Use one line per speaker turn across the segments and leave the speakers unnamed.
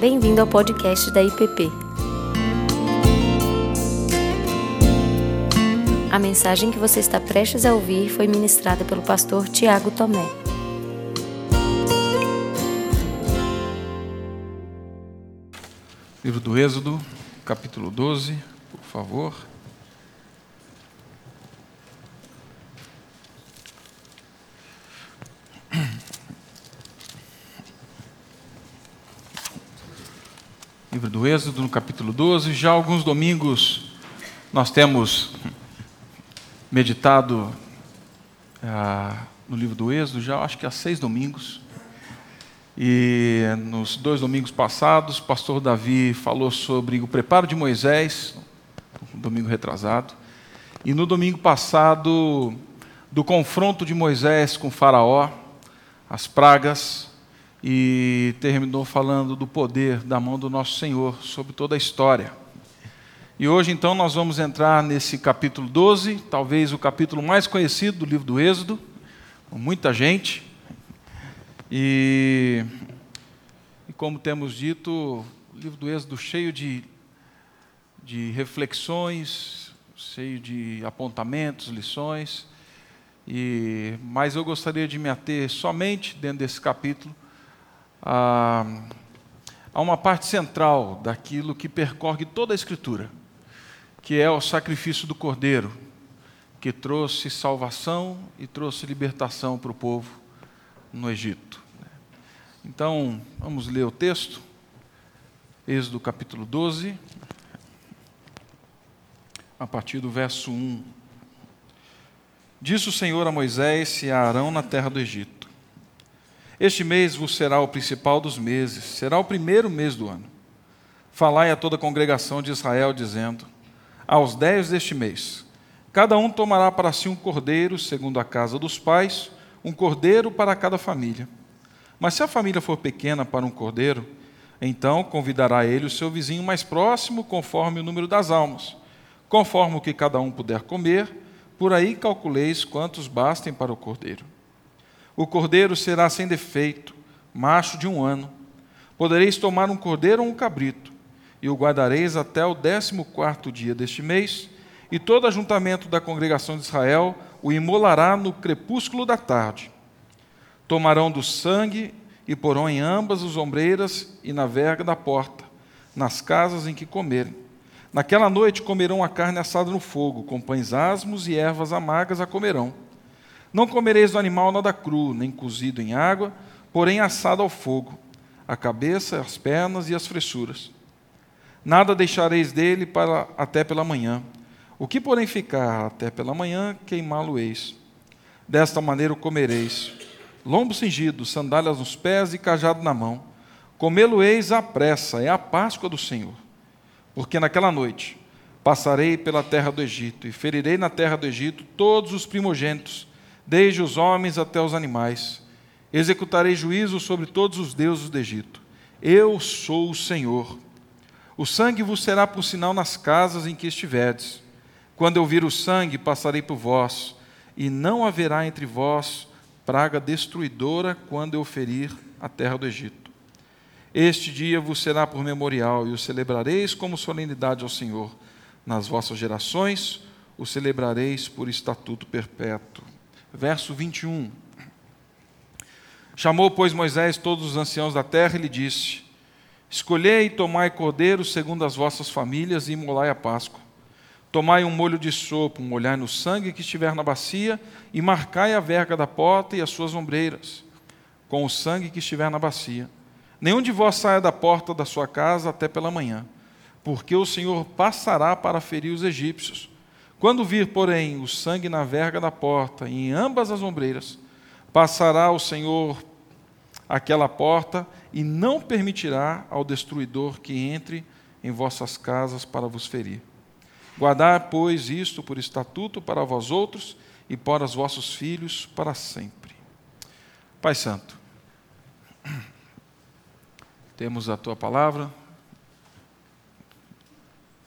Bem-vindo ao podcast da IPP. A mensagem que você está prestes a ouvir foi ministrada pelo pastor Tiago Tomé.
Livro do Êxodo, capítulo 12, por favor. Livro do Êxodo, no capítulo 12. Já alguns domingos nós temos meditado ah, no livro do Êxodo, já acho que há seis domingos. E nos dois domingos passados, o pastor Davi falou sobre o preparo de Moisés, no domingo retrasado, e no domingo passado, do confronto de Moisés com Faraó, as pragas, e terminou falando do poder da mão do nosso Senhor sobre toda a história. E hoje, então, nós vamos entrar nesse capítulo 12, talvez o capítulo mais conhecido do livro do Êxodo, com muita gente. E, e como temos dito, o livro do Êxodo cheio de, de reflexões, cheio de apontamentos, lições. E, mas eu gostaria de me ater somente dentro desse capítulo a, a uma parte central daquilo que percorre toda a Escritura, que é o sacrifício do Cordeiro, que trouxe salvação e trouxe libertação para o povo no Egito. Então, vamos ler o texto. Êxodo capítulo 12, a partir do verso 1. Disse o Senhor a Moisés e a Arão na terra do Egito: Este mês vos será o principal dos meses, será o primeiro mês do ano. Falai a toda a congregação de Israel, dizendo: Aos dez deste mês, cada um tomará para si um cordeiro, segundo a casa dos pais, um cordeiro para cada família. Mas se a família for pequena para um cordeiro, então convidará ele o seu vizinho mais próximo, conforme o número das almas. Conforme o que cada um puder comer, por aí calculeis quantos bastem para o cordeiro. O cordeiro será sem defeito, macho de um ano. Podereis tomar um cordeiro ou um cabrito, e o guardareis até o décimo quarto dia deste mês, e todo ajuntamento da congregação de Israel o imolará no crepúsculo da tarde. Tomarão do sangue e porão em ambas as ombreiras e na verga da porta, nas casas em que comerem. Naquela noite comerão a carne assada no fogo, com pães asmos e ervas amargas a comerão. Não comereis do animal nada cru, nem cozido em água, porém assado ao fogo, a cabeça, as pernas e as fressuras. Nada deixareis dele para até pela manhã. O que, porém, ficar até pela manhã, queimá-lo-eis. Desta maneira o comereis. Lombo cingido, sandálias nos pés e cajado na mão. Comê-lo-eis à pressa, é a Páscoa do Senhor. Porque naquela noite passarei pela terra do Egito e ferirei na terra do Egito todos os primogênitos, desde os homens até os animais. Executarei juízo sobre todos os deuses do Egito. Eu sou o Senhor. O sangue vos será por sinal nas casas em que estiverdes. Quando eu vir o sangue, passarei por vós, e não haverá entre vós praga destruidora quando eu ferir a terra do Egito. Este dia vos será por memorial, e o celebrareis como solenidade ao Senhor. Nas vossas gerações o celebrareis por estatuto perpétuo. Verso 21. Chamou, pois, Moisés todos os anciãos da terra e lhe disse: Escolhei e tomai cordeiro segundo as vossas famílias e imolai a Páscoa. Tomai um molho de sopa, molhai no sangue que estiver na bacia, e marcai a verga da porta e as suas ombreiras, com o sangue que estiver na bacia. Nenhum de vós saia da porta da sua casa até pela manhã, porque o Senhor passará para ferir os egípcios. Quando vir, porém, o sangue na verga da porta em ambas as ombreiras, passará o Senhor aquela porta e não permitirá ao destruidor que entre em vossas casas para vos ferir. Guardar, pois, isto por estatuto para vós outros e para os vossos filhos para sempre. Pai Santo, temos a tua palavra,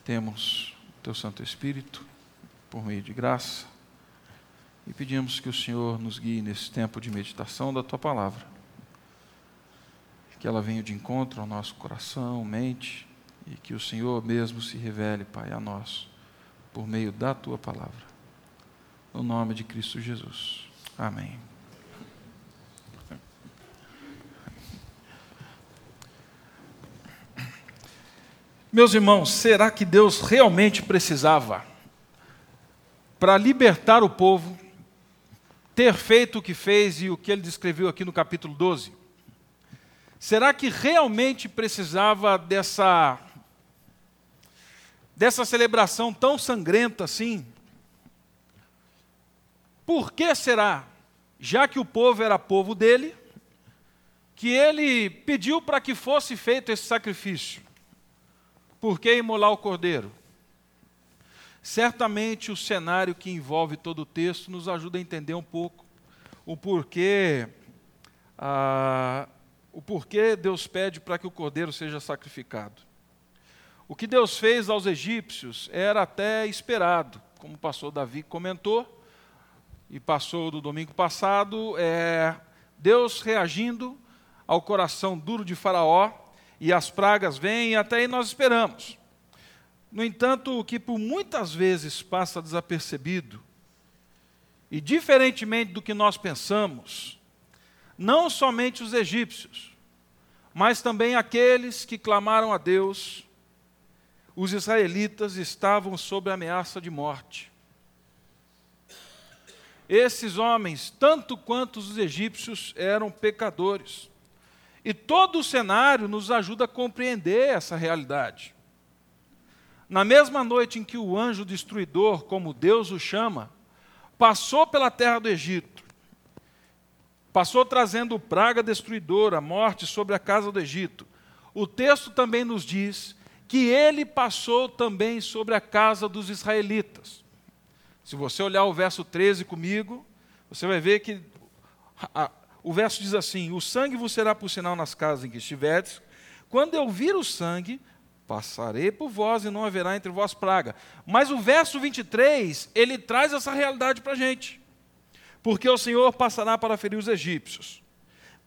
temos o teu Santo Espírito por meio de graça e pedimos que o Senhor nos guie nesse tempo de meditação da tua palavra. que ela venha de encontro ao nosso coração, mente, e que o Senhor mesmo se revele, Pai, a nós, por meio da tua palavra. No nome de Cristo Jesus. Amém. Meus irmãos, será que Deus realmente precisava, para libertar o povo, ter feito o que fez e o que ele descreveu aqui no capítulo 12? Será que realmente precisava dessa dessa celebração tão sangrenta assim? Por que será, já que o povo era povo dele, que ele pediu para que fosse feito esse sacrifício? Por que imolar o cordeiro? Certamente o cenário que envolve todo o texto nos ajuda a entender um pouco o porquê, ah, o porquê Deus pede para que o cordeiro seja sacrificado. O que Deus fez aos egípcios era até esperado, como o pastor Davi comentou, e passou do domingo passado, é Deus reagindo ao coração duro de Faraó e as pragas vêm e até aí nós esperamos. No entanto, o que por muitas vezes passa desapercebido, e diferentemente do que nós pensamos, não somente os egípcios, mas também aqueles que clamaram a Deus, os israelitas estavam sob ameaça de morte. Esses homens, tanto quanto os egípcios, eram pecadores. E todo o cenário nos ajuda a compreender essa realidade. Na mesma noite em que o anjo destruidor, como Deus o chama, passou pela terra do Egito, passou trazendo praga destruidora, morte sobre a casa do Egito, o texto também nos diz que ele passou também sobre a casa dos israelitas. Se você olhar o verso 13 comigo, você vai ver que o verso diz assim: O sangue vos será por sinal nas casas em que estiverdes. Quando eu vir o sangue, passarei por vós e não haverá entre vós praga. Mas o verso 23, ele traz essa realidade para a gente. Porque o Senhor passará para ferir os egípcios.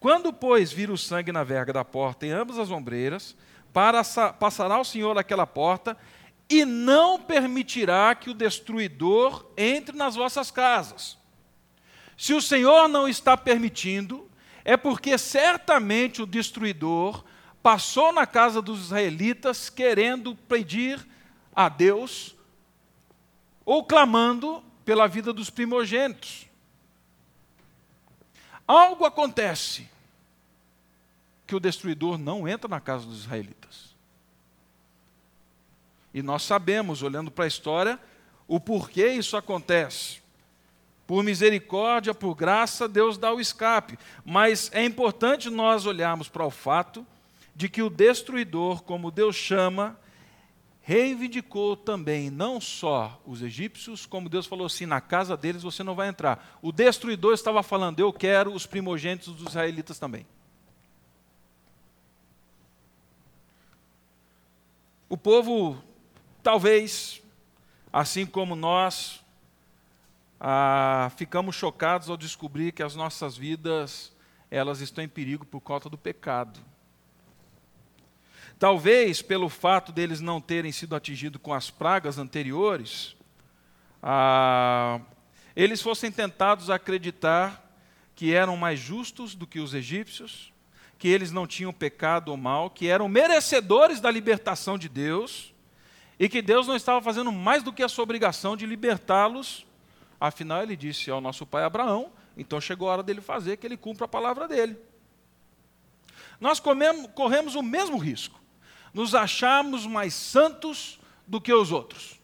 Quando, pois, vir o sangue na verga da porta em ambas as ombreiras, passará o Senhor aquela porta e não permitirá que o destruidor entre nas vossas casas. Se o Senhor não está permitindo, é porque certamente o destruidor passou na casa dos israelitas querendo pedir a Deus ou clamando pela vida dos primogênitos. Algo acontece que o destruidor não entra na casa dos israelitas. E nós sabemos, olhando para a história, o porquê isso acontece. Por misericórdia, por graça, Deus dá o escape. Mas é importante nós olharmos para o fato de que o destruidor, como Deus chama, reivindicou também não só os egípcios, como Deus falou assim: na casa deles você não vai entrar. O destruidor estava falando: eu quero os primogênitos dos israelitas também. O povo, talvez, assim como nós, ah, ficamos chocados ao descobrir que as nossas vidas elas estão em perigo por conta do pecado. Talvez pelo fato deles não terem sido atingidos com as pragas anteriores, ah, eles fossem tentados a acreditar que eram mais justos do que os egípcios, que eles não tinham pecado ou mal, que eram merecedores da libertação de Deus e que Deus não estava fazendo mais do que a sua obrigação de libertá-los Afinal, ele disse ao nosso pai Abraão, então chegou a hora dele fazer que ele cumpra a palavra dele. Nós comemos, corremos o mesmo risco, nos acharmos mais santos do que os outros.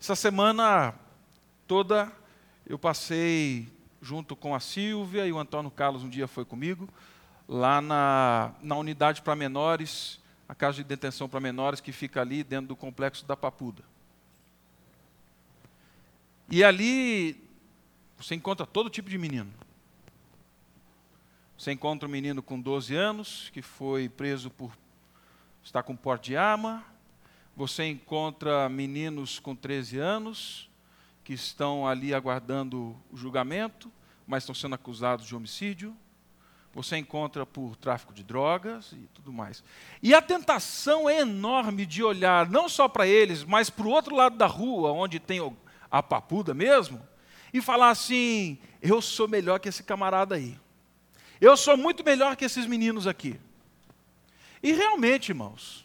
Essa semana toda eu passei junto com a Silvia e o Antônio Carlos um dia foi comigo, lá na, na unidade para menores, a casa de detenção para menores que fica ali dentro do complexo da Papuda. E ali você encontra todo tipo de menino. Você encontra um menino com 12 anos que foi preso por estar com porte de arma. Você encontra meninos com 13 anos que estão ali aguardando o julgamento, mas estão sendo acusados de homicídio. você encontra por tráfico de drogas e tudo mais. E a tentação é enorme de olhar não só para eles, mas para o outro lado da rua, onde tem a papuda mesmo, e falar assim: eu sou melhor que esse camarada aí. Eu sou muito melhor que esses meninos aqui. E realmente, irmãos,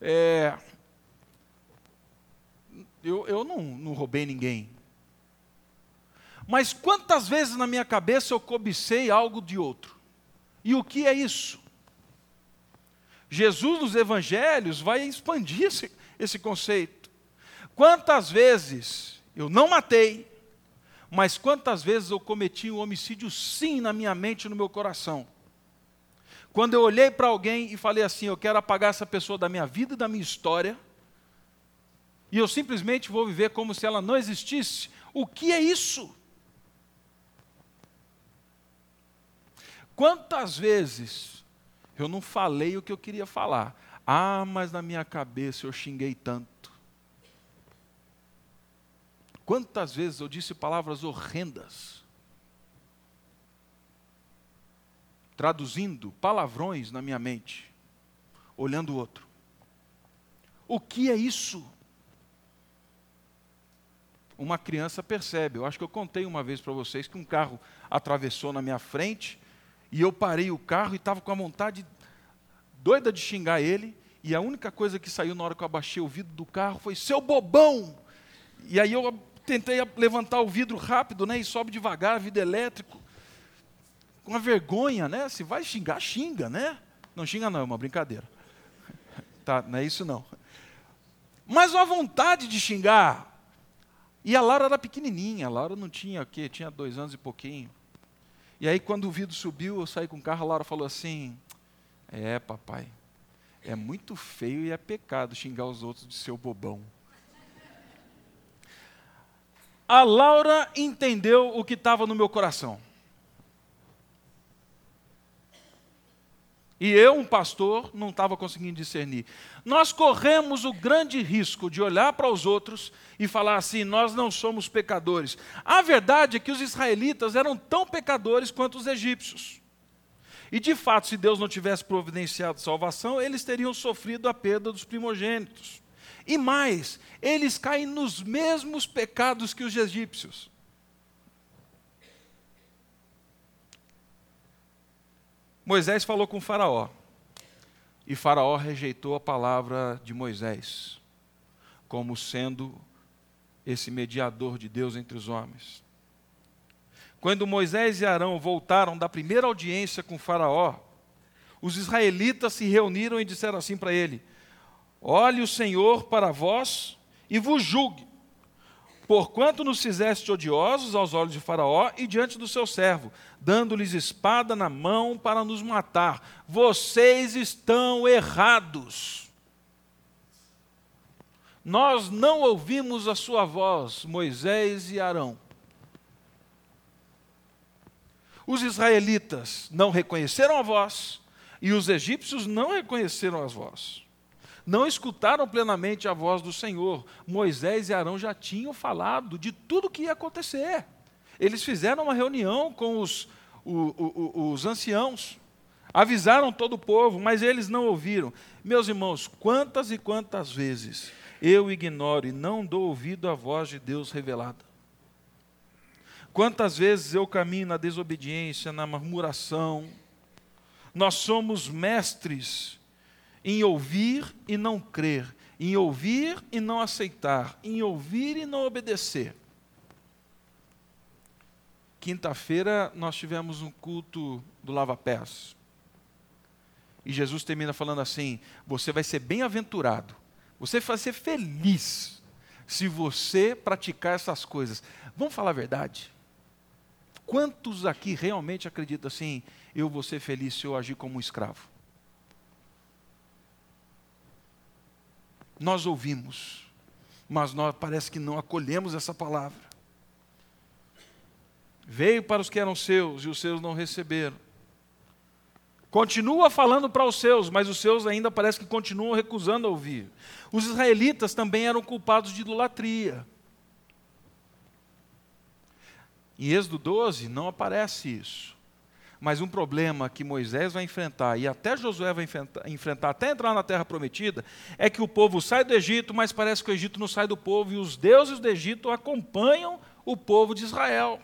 é, eu, eu não, não roubei ninguém. Mas quantas vezes na minha cabeça eu cobicei algo de outro? E o que é isso? Jesus nos evangelhos vai expandir esse, esse conceito. Quantas vezes eu não matei, mas quantas vezes eu cometi um homicídio sim na minha mente e no meu coração? Quando eu olhei para alguém e falei assim: eu quero apagar essa pessoa da minha vida e da minha história, e eu simplesmente vou viver como se ela não existisse, o que é isso? Quantas vezes eu não falei o que eu queria falar? Ah, mas na minha cabeça eu xinguei tanto. Quantas vezes eu disse palavras horrendas? Traduzindo palavrões na minha mente, olhando o outro. O que é isso? Uma criança percebe. Eu acho que eu contei uma vez para vocês que um carro atravessou na minha frente e eu parei o carro e estava com a vontade doida de xingar ele. E a única coisa que saiu na hora que eu abaixei o vidro do carro foi: seu bobão! E aí eu tentei levantar o vidro rápido, né? E sobe devagar, vidro elétrico. Com a vergonha, né? Se vai xingar, xinga, né? Não xinga, não, é uma brincadeira. Tá, não é isso não. Mas uma vontade de xingar. E a Laura era pequenininha, a Laura não tinha o quê? Tinha dois anos e pouquinho. E aí, quando o vidro subiu, eu saí com o carro, a Laura falou assim: É, papai, é muito feio e é pecado xingar os outros de seu bobão. A Laura entendeu o que estava no meu coração. E eu, um pastor, não estava conseguindo discernir. Nós corremos o grande risco de olhar para os outros e falar assim: nós não somos pecadores. A verdade é que os israelitas eram tão pecadores quanto os egípcios. E de fato, se Deus não tivesse providenciado salvação, eles teriam sofrido a perda dos primogênitos. E mais, eles caem nos mesmos pecados que os egípcios. Moisés falou com Faraó, e Faraó rejeitou a palavra de Moisés, como sendo esse mediador de Deus entre os homens. Quando Moisés e Arão voltaram da primeira audiência com Faraó, os israelitas se reuniram e disseram assim para ele: Olhe o Senhor para vós e vos julgue, Porquanto nos fizeste odiosos aos olhos de Faraó e diante do seu servo, dando-lhes espada na mão para nos matar. Vocês estão errados. Nós não ouvimos a sua voz, Moisés e Arão. Os israelitas não reconheceram a voz e os egípcios não reconheceram as vozes não escutaram plenamente a voz do Senhor. Moisés e Arão já tinham falado de tudo o que ia acontecer. Eles fizeram uma reunião com os, os, os anciãos, avisaram todo o povo, mas eles não ouviram. Meus irmãos, quantas e quantas vezes eu ignoro e não dou ouvido à voz de Deus revelada? Quantas vezes eu caminho na desobediência, na murmuração? Nós somos mestres em ouvir e não crer, em ouvir e não aceitar, em ouvir e não obedecer. Quinta-feira nós tivemos um culto do Lava Pés. E Jesus termina falando assim: você vai ser bem-aventurado, você vai ser feliz se você praticar essas coisas. Vamos falar a verdade? Quantos aqui realmente acreditam assim? Eu vou ser feliz se eu agir como um escravo? Nós ouvimos, mas nós parece que não acolhemos essa palavra. Veio para os que eram seus e os seus não receberam. Continua falando para os seus, mas os seus ainda parece que continuam recusando a ouvir. Os israelitas também eram culpados de idolatria. Em Êxodo 12 não aparece isso. Mas um problema que Moisés vai enfrentar e até Josué vai enfrentar, até entrar na terra prometida, é que o povo sai do Egito, mas parece que o Egito não sai do povo e os deuses do Egito acompanham o povo de Israel.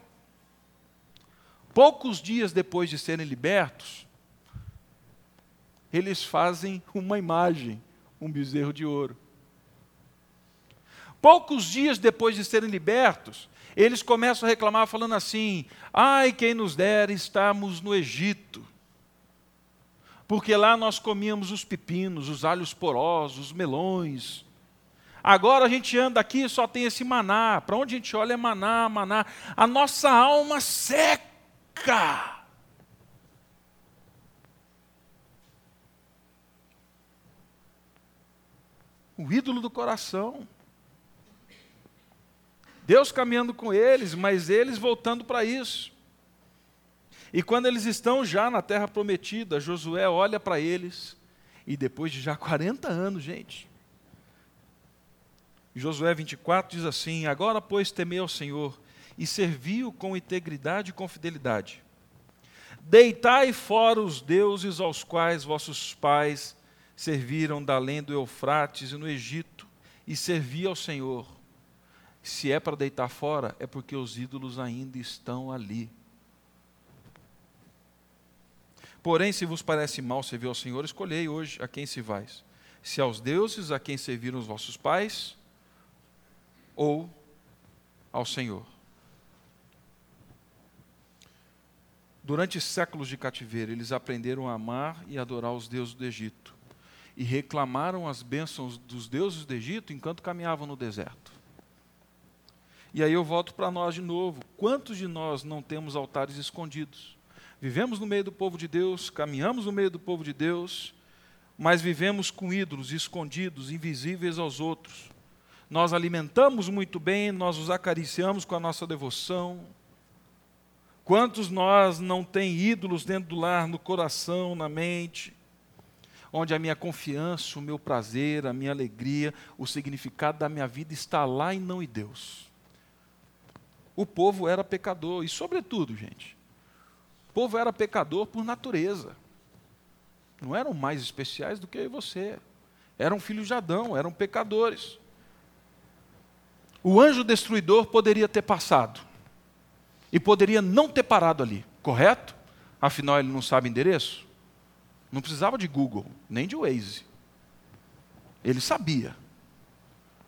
Poucos dias depois de serem libertos, eles fazem uma imagem, um bezerro de ouro. Poucos dias depois de serem libertos, eles começam a reclamar, falando assim: ai, quem nos dera estarmos no Egito. Porque lá nós comíamos os pepinos, os alhos porosos, os melões. Agora a gente anda aqui e só tem esse maná. Para onde a gente olha é maná, maná. A nossa alma seca. O ídolo do coração. Deus caminhando com eles, mas eles voltando para isso. E quando eles estão já na terra prometida, Josué olha para eles, e depois de já 40 anos, gente. Josué 24 diz assim: Agora, pois, temei ao Senhor e serviu com integridade e com fidelidade. Deitai fora os deuses aos quais vossos pais serviram da além do Eufrates e no Egito, e servi ao Senhor. Se é para deitar fora, é porque os ídolos ainda estão ali. Porém, se vos parece mal servir ao Senhor, escolhei hoje a quem se vais: se aos deuses a quem serviram os vossos pais, ou ao Senhor. Durante séculos de cativeiro, eles aprenderam a amar e adorar os deuses do Egito e reclamaram as bênçãos dos deuses do Egito enquanto caminhavam no deserto. E aí eu volto para nós de novo. Quantos de nós não temos altares escondidos? Vivemos no meio do povo de Deus, caminhamos no meio do povo de Deus, mas vivemos com ídolos escondidos, invisíveis aos outros. Nós alimentamos muito bem, nós os acariciamos com a nossa devoção. Quantos nós não tem ídolos dentro do lar, no coração, na mente? onde a minha confiança, o meu prazer, a minha alegria, o significado da minha vida está lá e não em Deus o povo era pecador. E, sobretudo, gente, o povo era pecador por natureza. Não eram mais especiais do que eu e você. Eram filhos de Adão, eram pecadores. O anjo destruidor poderia ter passado. E poderia não ter parado ali, correto? Afinal, ele não sabe endereço. Não precisava de Google, nem de Waze. Ele sabia.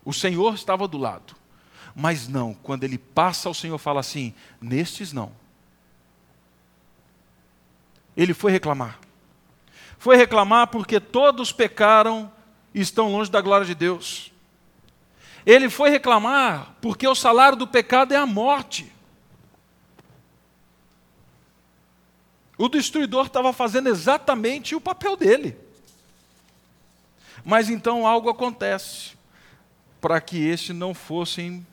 O Senhor estava do lado. Mas não, quando ele passa, o Senhor fala assim: nestes não. Ele foi reclamar. Foi reclamar porque todos pecaram e estão longe da glória de Deus. Ele foi reclamar porque o salário do pecado é a morte. O destruidor estava fazendo exatamente o papel dele. Mas então algo acontece para que estes não fossem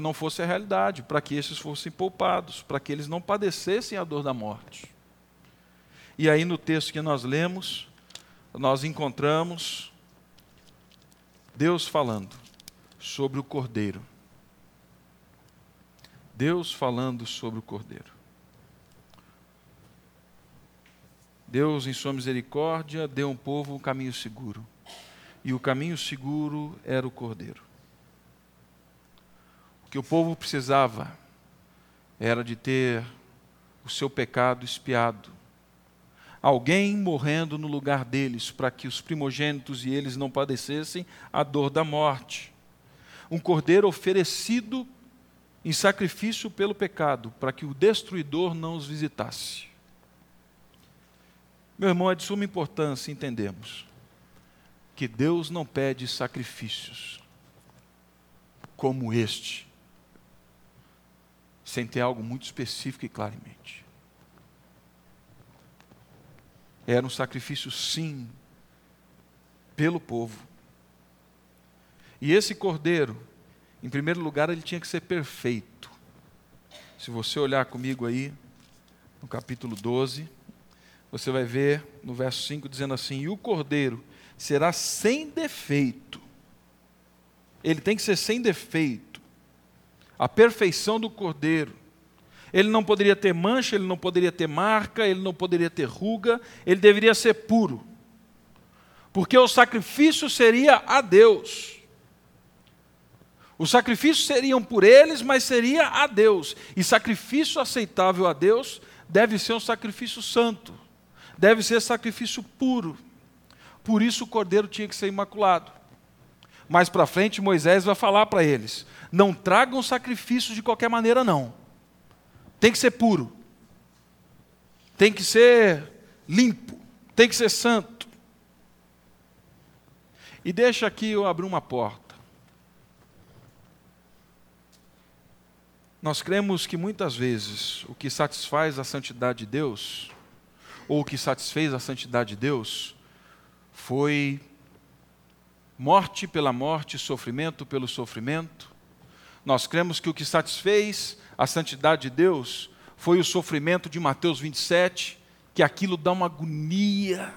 não fosse a realidade, para que esses fossem poupados, para que eles não padecessem a dor da morte. E aí no texto que nós lemos, nós encontramos Deus falando sobre o cordeiro. Deus falando sobre o cordeiro. Deus, em sua misericórdia, deu um povo um caminho seguro. E o caminho seguro era o cordeiro que o povo precisava era de ter o seu pecado espiado. Alguém morrendo no lugar deles, para que os primogênitos e eles não padecessem a dor da morte. Um cordeiro oferecido em sacrifício pelo pecado, para que o destruidor não os visitasse. Meu irmão, é de suma importância entendermos que Deus não pede sacrifícios como este sem ter algo muito específico e claro em mente. Era um sacrifício, sim, pelo povo. E esse cordeiro, em primeiro lugar, ele tinha que ser perfeito. Se você olhar comigo aí, no capítulo 12, você vai ver no verso 5 dizendo assim: E o cordeiro será sem defeito. Ele tem que ser sem defeito a perfeição do cordeiro. Ele não poderia ter mancha, ele não poderia ter marca, ele não poderia ter ruga, ele deveria ser puro. Porque o sacrifício seria a Deus. Os sacrifícios seriam por eles, mas seria a Deus. E sacrifício aceitável a Deus deve ser um sacrifício santo, deve ser sacrifício puro. Por isso o cordeiro tinha que ser imaculado. Mais para frente, Moisés vai falar para eles: não tragam sacrifício de qualquer maneira, não. Tem que ser puro, tem que ser limpo, tem que ser santo. E deixa aqui eu abrir uma porta. Nós cremos que muitas vezes o que satisfaz a santidade de Deus, ou o que satisfez a santidade de Deus, foi morte pela morte, sofrimento pelo sofrimento. Nós cremos que o que satisfez a santidade de Deus foi o sofrimento de Mateus 27, que aquilo dá uma agonia.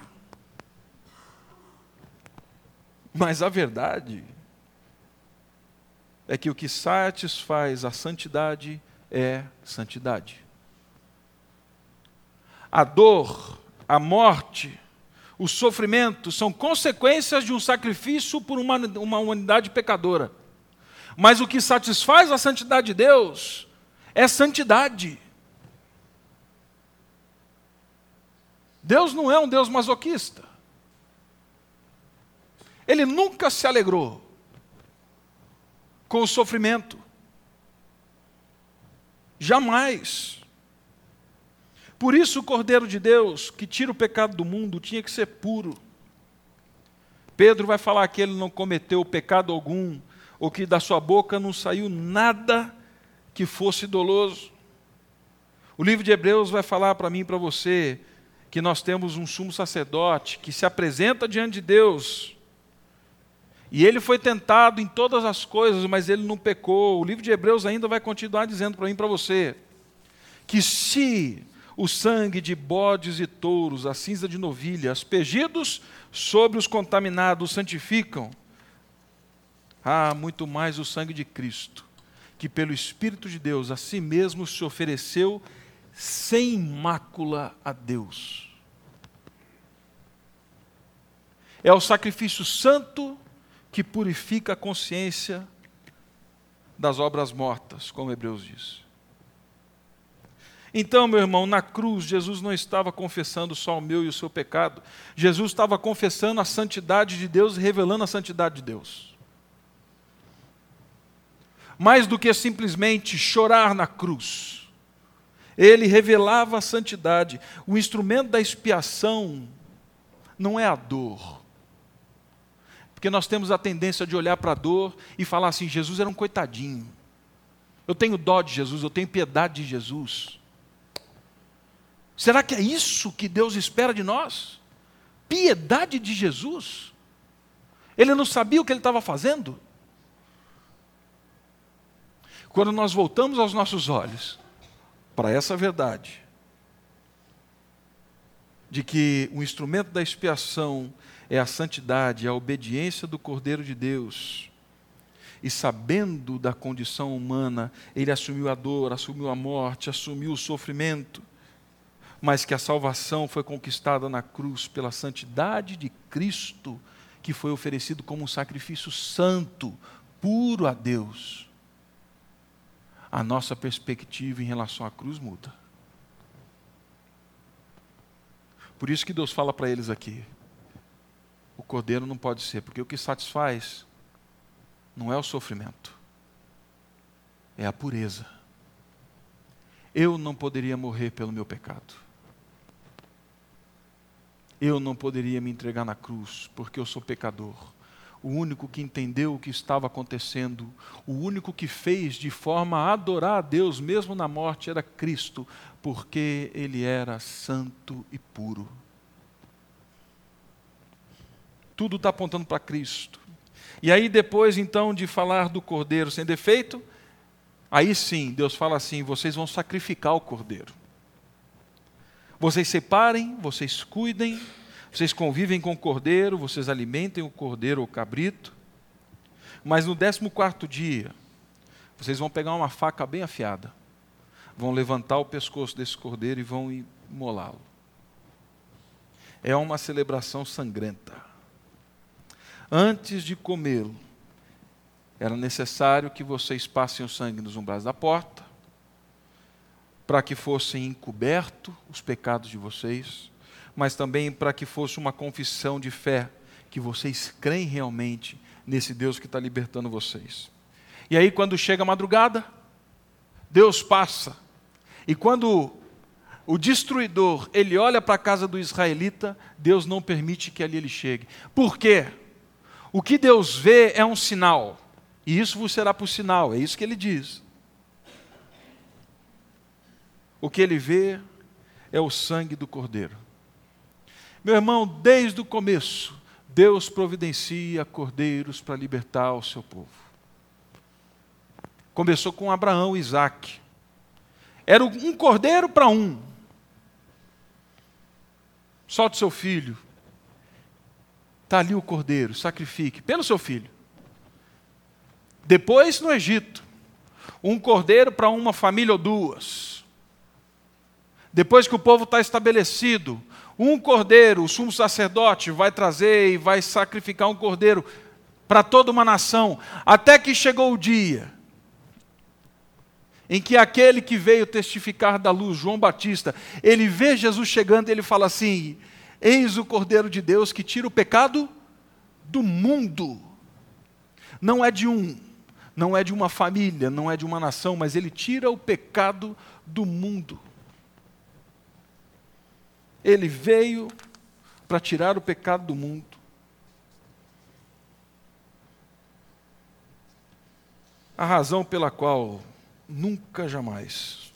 Mas a verdade é que o que satisfaz a santidade é santidade. A dor, a morte, o sofrimento são consequências de um sacrifício por uma, uma humanidade pecadora. Mas o que satisfaz a santidade de Deus é santidade. Deus não é um Deus masoquista. Ele nunca se alegrou com o sofrimento. Jamais. Por isso, o Cordeiro de Deus, que tira o pecado do mundo, tinha que ser puro. Pedro vai falar que ele não cometeu pecado algum, ou que da sua boca não saiu nada que fosse doloso. O livro de Hebreus vai falar para mim e para você que nós temos um sumo sacerdote que se apresenta diante de Deus. E ele foi tentado em todas as coisas, mas ele não pecou. O livro de Hebreus ainda vai continuar dizendo para mim e para você que se o sangue de bodes e touros, a cinza de novilha, aspergidos sobre os contaminados santificam, ah, muito mais o sangue de Cristo, que pelo Espírito de Deus a si mesmo se ofereceu sem mácula a Deus. É o sacrifício santo que purifica a consciência das obras mortas, como Hebreus diz. Então, meu irmão, na cruz, Jesus não estava confessando só o meu e o seu pecado, Jesus estava confessando a santidade de Deus e revelando a santidade de Deus. Mais do que simplesmente chorar na cruz, ele revelava a santidade. O instrumento da expiação não é a dor. Porque nós temos a tendência de olhar para a dor e falar assim: Jesus era um coitadinho. Eu tenho dó de Jesus, eu tenho piedade de Jesus. Será que é isso que Deus espera de nós? Piedade de Jesus? Ele não sabia o que ele estava fazendo? Quando nós voltamos aos nossos olhos para essa verdade, de que o instrumento da expiação é a santidade, a obediência do Cordeiro de Deus, e sabendo da condição humana, ele assumiu a dor, assumiu a morte, assumiu o sofrimento mas que a salvação foi conquistada na cruz pela santidade de Cristo, que foi oferecido como um sacrifício santo, puro a Deus. A nossa perspectiva em relação à cruz muda. Por isso que Deus fala para eles aqui: o cordeiro não pode ser, porque o que satisfaz não é o sofrimento, é a pureza. Eu não poderia morrer pelo meu pecado eu não poderia me entregar na cruz, porque eu sou pecador. O único que entendeu o que estava acontecendo, o único que fez de forma a adorar a Deus, mesmo na morte, era Cristo, porque ele era santo e puro. Tudo está apontando para Cristo. E aí, depois então de falar do cordeiro sem defeito, aí sim, Deus fala assim: vocês vão sacrificar o cordeiro. Vocês separem, vocês cuidem, vocês convivem com o cordeiro, vocês alimentem o cordeiro ou cabrito. Mas no décimo quarto dia, vocês vão pegar uma faca bem afiada, vão levantar o pescoço desse cordeiro e vão imolá-lo. É uma celebração sangrenta. Antes de comê-lo, era necessário que vocês passem o sangue nos umbrais da porta, para que fossem encobertos os pecados de vocês, mas também para que fosse uma confissão de fé, que vocês creem realmente nesse Deus que está libertando vocês. E aí, quando chega a madrugada, Deus passa, e quando o destruidor ele olha para a casa do israelita, Deus não permite que ali ele chegue. Por quê? O que Deus vê é um sinal, e isso vos será por sinal, é isso que ele diz. O que ele vê é o sangue do cordeiro. Meu irmão, desde o começo, Deus providencia cordeiros para libertar o seu povo. Começou com Abraão e Isaac. Era um cordeiro para um. Solte seu filho. Está ali o cordeiro, sacrifique pelo seu filho. Depois no Egito, um cordeiro para uma família ou duas. Depois que o povo está estabelecido, um cordeiro, o sumo sacerdote vai trazer e vai sacrificar um cordeiro para toda uma nação, até que chegou o dia em que aquele que veio testificar da luz, João Batista, ele vê Jesus chegando e ele fala assim: Eis o Cordeiro de Deus que tira o pecado do mundo. Não é de um, não é de uma família, não é de uma nação, mas ele tira o pecado do mundo. Ele veio para tirar o pecado do mundo. A razão pela qual nunca jamais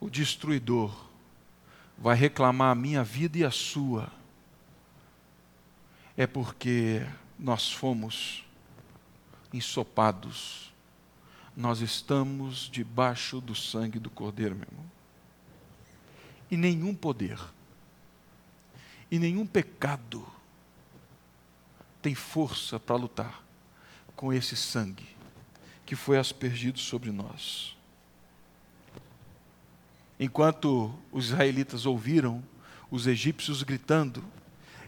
o destruidor vai reclamar a minha vida e a sua é porque nós fomos ensopados, nós estamos debaixo do sangue do Cordeiro, meu irmão e nenhum poder, e nenhum pecado tem força para lutar com esse sangue que foi aspergido sobre nós. Enquanto os israelitas ouviram os egípcios gritando,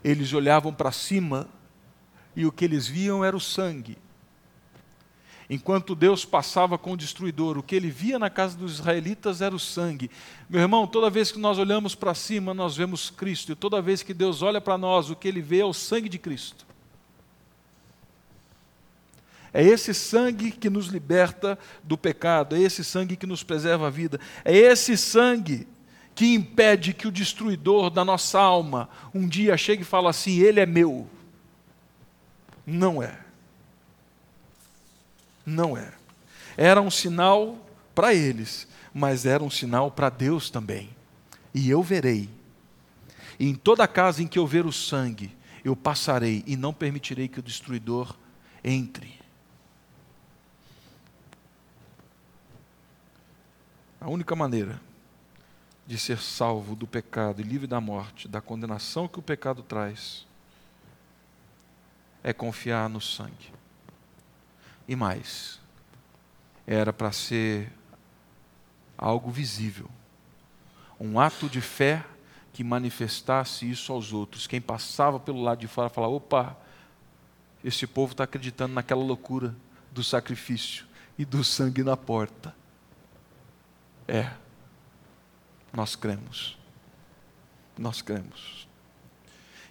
eles olhavam para cima e o que eles viam era o sangue Enquanto Deus passava com o destruidor, o que ele via na casa dos israelitas era o sangue. Meu irmão, toda vez que nós olhamos para cima, nós vemos Cristo, e toda vez que Deus olha para nós, o que ele vê é o sangue de Cristo. É esse sangue que nos liberta do pecado, é esse sangue que nos preserva a vida, é esse sangue que impede que o destruidor da nossa alma um dia chegue e fale assim: Ele é meu. Não é. Não era. Era um sinal para eles, mas era um sinal para Deus também. E eu verei. E em toda casa em que eu ver o sangue, eu passarei e não permitirei que o destruidor entre. A única maneira de ser salvo do pecado e livre da morte, da condenação que o pecado traz, é confiar no sangue. E mais, era para ser algo visível, um ato de fé que manifestasse isso aos outros. Quem passava pelo lado de fora falava: opa, esse povo está acreditando naquela loucura do sacrifício e do sangue na porta. É, nós cremos. Nós cremos.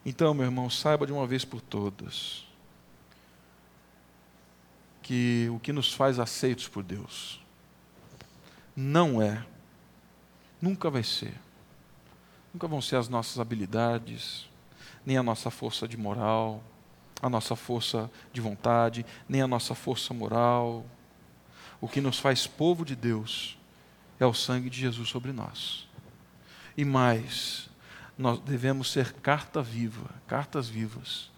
Então, meu irmão, saiba de uma vez por todas que o que nos faz aceitos por Deus não é, nunca vai ser, nunca vão ser as nossas habilidades, nem a nossa força de moral, a nossa força de vontade, nem a nossa força moral. O que nos faz povo de Deus é o sangue de Jesus sobre nós. E mais, nós devemos ser carta viva, cartas vivas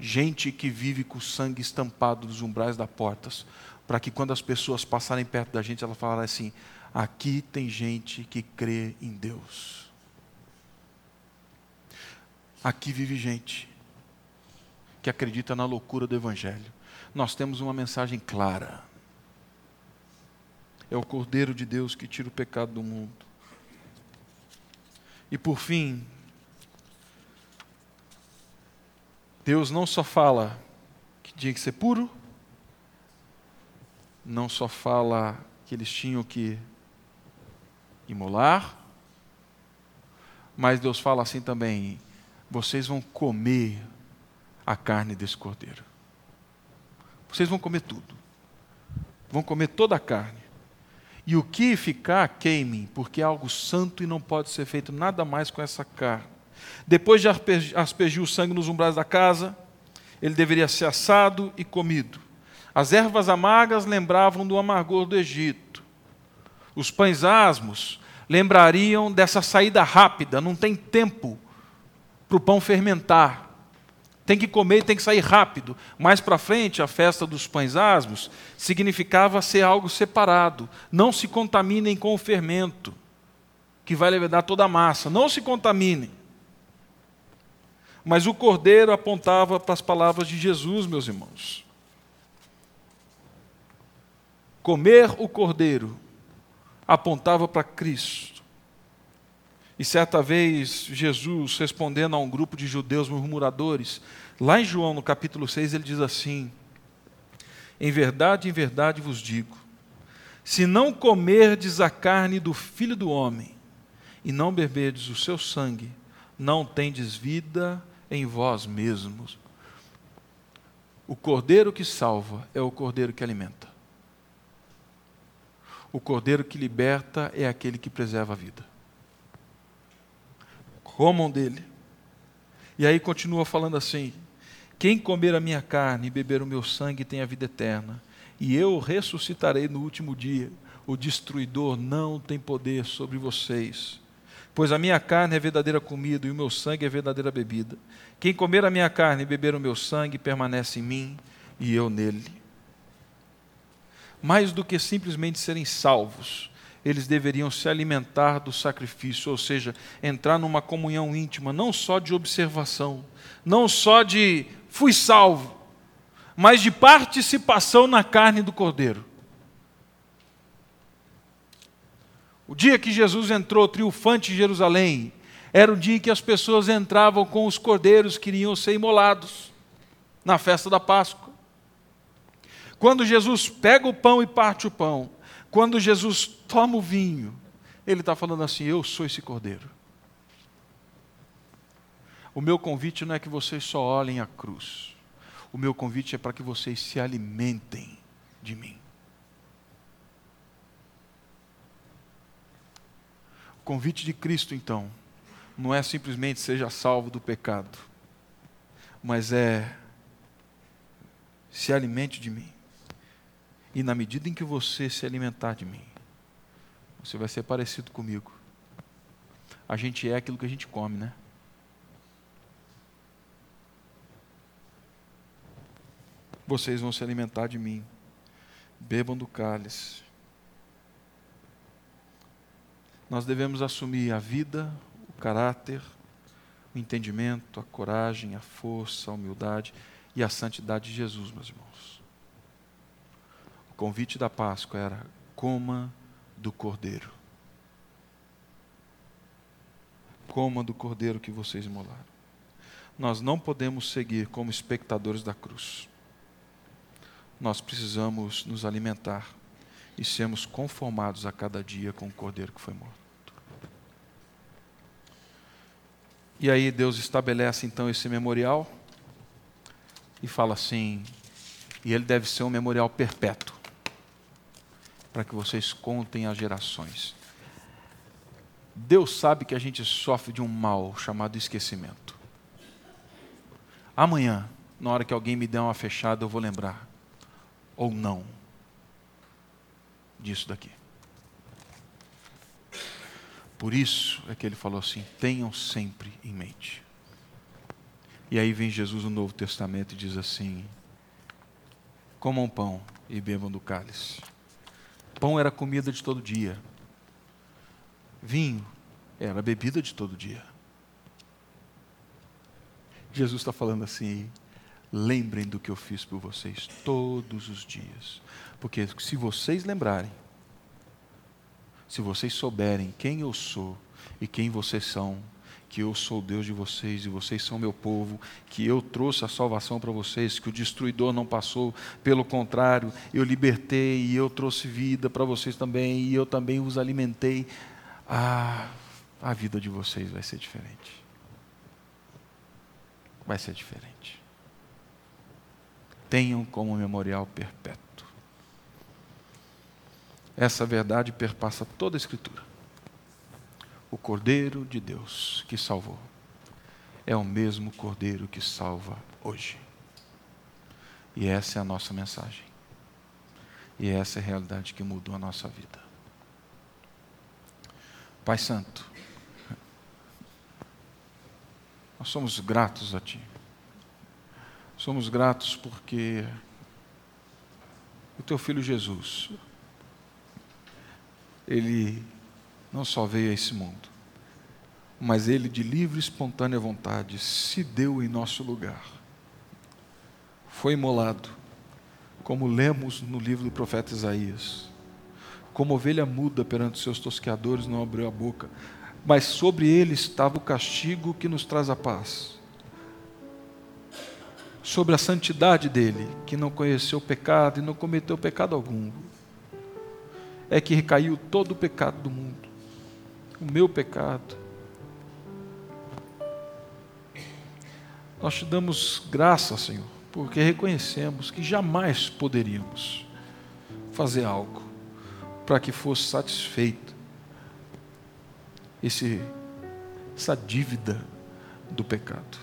gente que vive com o sangue estampado nos umbrais das portas, para que quando as pessoas passarem perto da gente, elas falarem assim: aqui tem gente que crê em Deus. Aqui vive gente que acredita na loucura do Evangelho. Nós temos uma mensagem clara. é o Cordeiro de Deus que tira o pecado do mundo. E por fim, Deus não só fala que tinha que ser puro, não só fala que eles tinham que imolar, mas Deus fala assim também: vocês vão comer a carne desse cordeiro. Vocês vão comer tudo. Vão comer toda a carne. E o que ficar, queimem, porque é algo santo e não pode ser feito nada mais com essa carne. Depois de aspergir o sangue nos umbrais da casa, ele deveria ser assado e comido. As ervas amargas lembravam do amargor do Egito. Os pães asmos lembrariam dessa saída rápida, não tem tempo para o pão fermentar. Tem que comer tem que sair rápido. Mais para frente, a festa dos pães asmos significava ser algo separado. Não se contaminem com o fermento, que vai levedar toda a massa. Não se contaminem. Mas o cordeiro apontava para as palavras de Jesus, meus irmãos. Comer o cordeiro apontava para Cristo. E certa vez, Jesus, respondendo a um grupo de judeus murmuradores, lá em João, no capítulo 6, ele diz assim: Em verdade, em verdade vos digo, se não comerdes a carne do filho do homem e não beberdes o seu sangue, não tendes vida em vós mesmos. O cordeiro que salva é o cordeiro que alimenta. O cordeiro que liberta é aquele que preserva a vida. Comam dele. E aí continua falando assim: Quem comer a minha carne e beber o meu sangue tem a vida eterna, e eu ressuscitarei no último dia. O destruidor não tem poder sobre vocês, pois a minha carne é verdadeira comida e o meu sangue é verdadeira bebida. Quem comer a minha carne e beber o meu sangue permanece em mim e eu nele mais do que simplesmente serem salvos, eles deveriam se alimentar do sacrifício, ou seja, entrar numa comunhão íntima, não só de observação, não só de fui salvo, mas de participação na carne do Cordeiro. O dia que Jesus entrou triunfante em Jerusalém, era o dia em que as pessoas entravam com os cordeiros que iriam ser imolados na festa da Páscoa. Quando Jesus pega o pão e parte o pão, quando Jesus toma o vinho, ele está falando assim: Eu sou esse cordeiro. O meu convite não é que vocês só olhem a cruz. O meu convite é para que vocês se alimentem de mim. Convite de Cristo, então, não é simplesmente seja salvo do pecado, mas é se alimente de mim. E na medida em que você se alimentar de mim, você vai ser parecido comigo. A gente é aquilo que a gente come, né? Vocês vão se alimentar de mim. Bebam do cálice. Nós devemos assumir a vida, o caráter, o entendimento, a coragem, a força, a humildade e a santidade de Jesus, meus irmãos convite da Páscoa era: coma do cordeiro. Coma do cordeiro que vocês imolaram. Nós não podemos seguir como espectadores da cruz. Nós precisamos nos alimentar e sermos conformados a cada dia com o cordeiro que foi morto. E aí Deus estabelece então esse memorial e fala assim: e ele deve ser um memorial perpétuo para que vocês contem às gerações. Deus sabe que a gente sofre de um mal chamado esquecimento. Amanhã, na hora que alguém me der uma fechada, eu vou lembrar. Ou não. Disso daqui. Por isso é que ele falou assim: tenham sempre em mente. E aí vem Jesus no Novo Testamento e diz assim: comam pão e bebam do cálice. Pão era comida de todo dia. Vinho era bebida de todo dia. Jesus está falando assim: lembrem do que eu fiz por vocês todos os dias. Porque se vocês lembrarem, Se vocês souberem quem eu sou e quem vocês são, que eu sou o Deus de vocês e vocês são meu povo, que eu trouxe a salvação para vocês, que o destruidor não passou, pelo contrário, eu libertei e eu trouxe vida para vocês também e eu também os alimentei. Ah, a vida de vocês vai ser diferente. Vai ser diferente. Tenham como memorial perpétuo. Essa verdade perpassa toda a Escritura o Cordeiro de Deus que salvou é o mesmo Cordeiro que salva hoje. E essa é a nossa mensagem. E essa é a realidade que mudou a nossa vida. Pai Santo, nós somos gratos a Ti. Somos gratos porque o Teu Filho Jesus, Ele não só veio a esse mundo, mas ele, de livre e espontânea vontade, se deu em nosso lugar. Foi imolado, como lemos no livro do profeta Isaías. Como ovelha muda perante seus tosqueadores, não abriu a boca, mas sobre ele estava o castigo que nos traz a paz. Sobre a santidade dele, que não conheceu pecado e não cometeu pecado algum, é que recaiu todo o pecado do mundo o meu pecado. Nós te damos graça, Senhor, porque reconhecemos que jamais poderíamos fazer algo para que fosse satisfeito esse, essa dívida do pecado.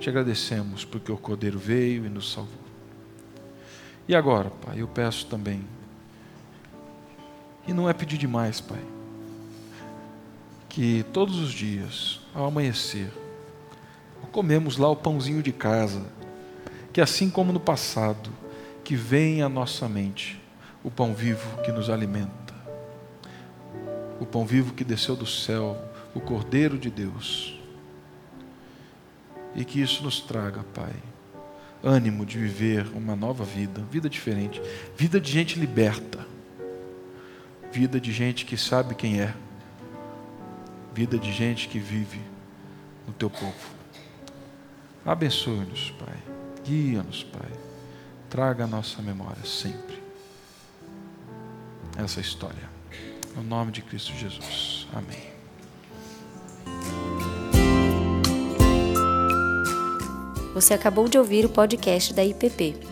Te agradecemos porque o Cordeiro veio e nos salvou. E agora, Pai, eu peço também, e não é pedir demais, Pai, que todos os dias, ao amanhecer, comemos lá o pãozinho de casa, que assim como no passado, que vem à nossa mente o pão vivo que nos alimenta, o pão vivo que desceu do céu, o Cordeiro de Deus, e que isso nos traga, Pai, ânimo de viver uma nova vida, vida diferente, vida de gente liberta, vida de gente que sabe quem é vida de gente que vive no teu povo. Abençoe-nos, Pai. Guia-nos, Pai. Traga a nossa memória sempre essa história. No nome de Cristo Jesus. Amém.
Você acabou de ouvir o podcast da IPP.